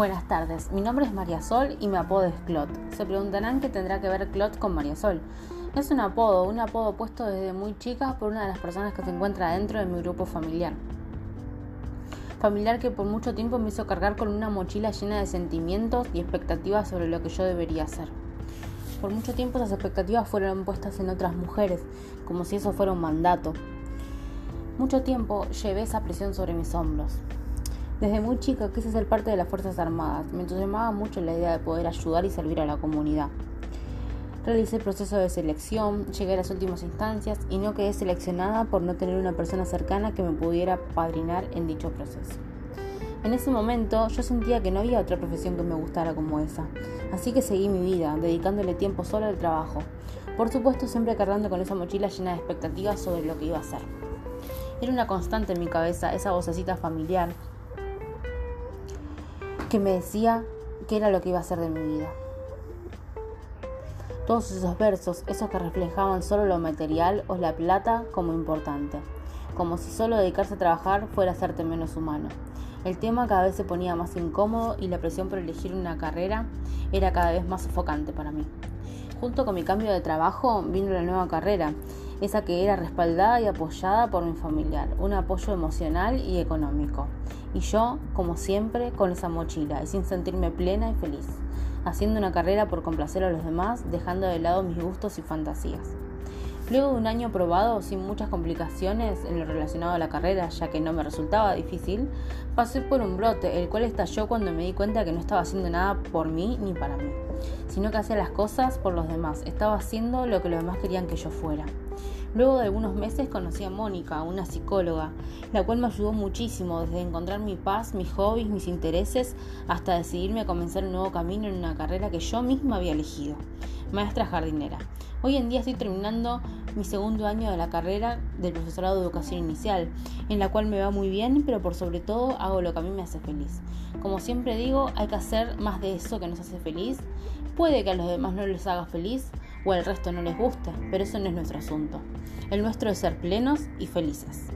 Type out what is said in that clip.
Buenas tardes, mi nombre es María Sol y mi apodo es Clot. Se preguntarán qué tendrá que ver Clot con María Sol. Es un apodo, un apodo puesto desde muy chica por una de las personas que se encuentra dentro de mi grupo familiar. Familiar que por mucho tiempo me hizo cargar con una mochila llena de sentimientos y expectativas sobre lo que yo debería hacer. Por mucho tiempo esas expectativas fueron puestas en otras mujeres, como si eso fuera un mandato. Mucho tiempo llevé esa presión sobre mis hombros. Desde muy chica quise ser parte de las Fuerzas Armadas. Me entusiasmaba mucho la idea de poder ayudar y servir a la comunidad. Realicé el proceso de selección, llegué a las últimas instancias y no quedé seleccionada por no tener una persona cercana que me pudiera padrinar en dicho proceso. En ese momento yo sentía que no había otra profesión que me gustara como esa, así que seguí mi vida, dedicándole tiempo solo al trabajo. Por supuesto siempre cargando con esa mochila llena de expectativas sobre lo que iba a hacer. Era una constante en mi cabeza esa vocecita familiar que me decía que era lo que iba a hacer de mi vida. Todos esos versos, esos que reflejaban solo lo material o la plata como importante, como si solo dedicarse a trabajar fuera hacerte menos humano. El tema cada vez se ponía más incómodo y la presión por elegir una carrera era cada vez más sofocante para mí. Junto con mi cambio de trabajo vino la nueva carrera, esa que era respaldada y apoyada por mi familiar, un apoyo emocional y económico. Y yo, como siempre, con esa mochila y sin sentirme plena y feliz, haciendo una carrera por complacer a los demás, dejando de lado mis gustos y fantasías. Luego de un año probado sin muchas complicaciones en lo relacionado a la carrera, ya que no me resultaba difícil, pasé por un brote, el cual estalló cuando me di cuenta que no estaba haciendo nada por mí ni para mí, sino que hacía las cosas por los demás, estaba haciendo lo que los demás querían que yo fuera. Luego de algunos meses conocí a Mónica, una psicóloga, la cual me ayudó muchísimo desde encontrar mi paz, mis hobbies, mis intereses, hasta decidirme a comenzar un nuevo camino en una carrera que yo misma había elegido, maestra jardinera. Hoy en día estoy terminando mi segundo año de la carrera del profesorado de educación inicial, en la cual me va muy bien, pero por sobre todo hago lo que a mí me hace feliz. Como siempre digo, hay que hacer más de eso que nos hace feliz. Puede que a los demás no les haga feliz, o el resto no les guste, pero eso no es nuestro asunto. El nuestro es ser plenos y felices.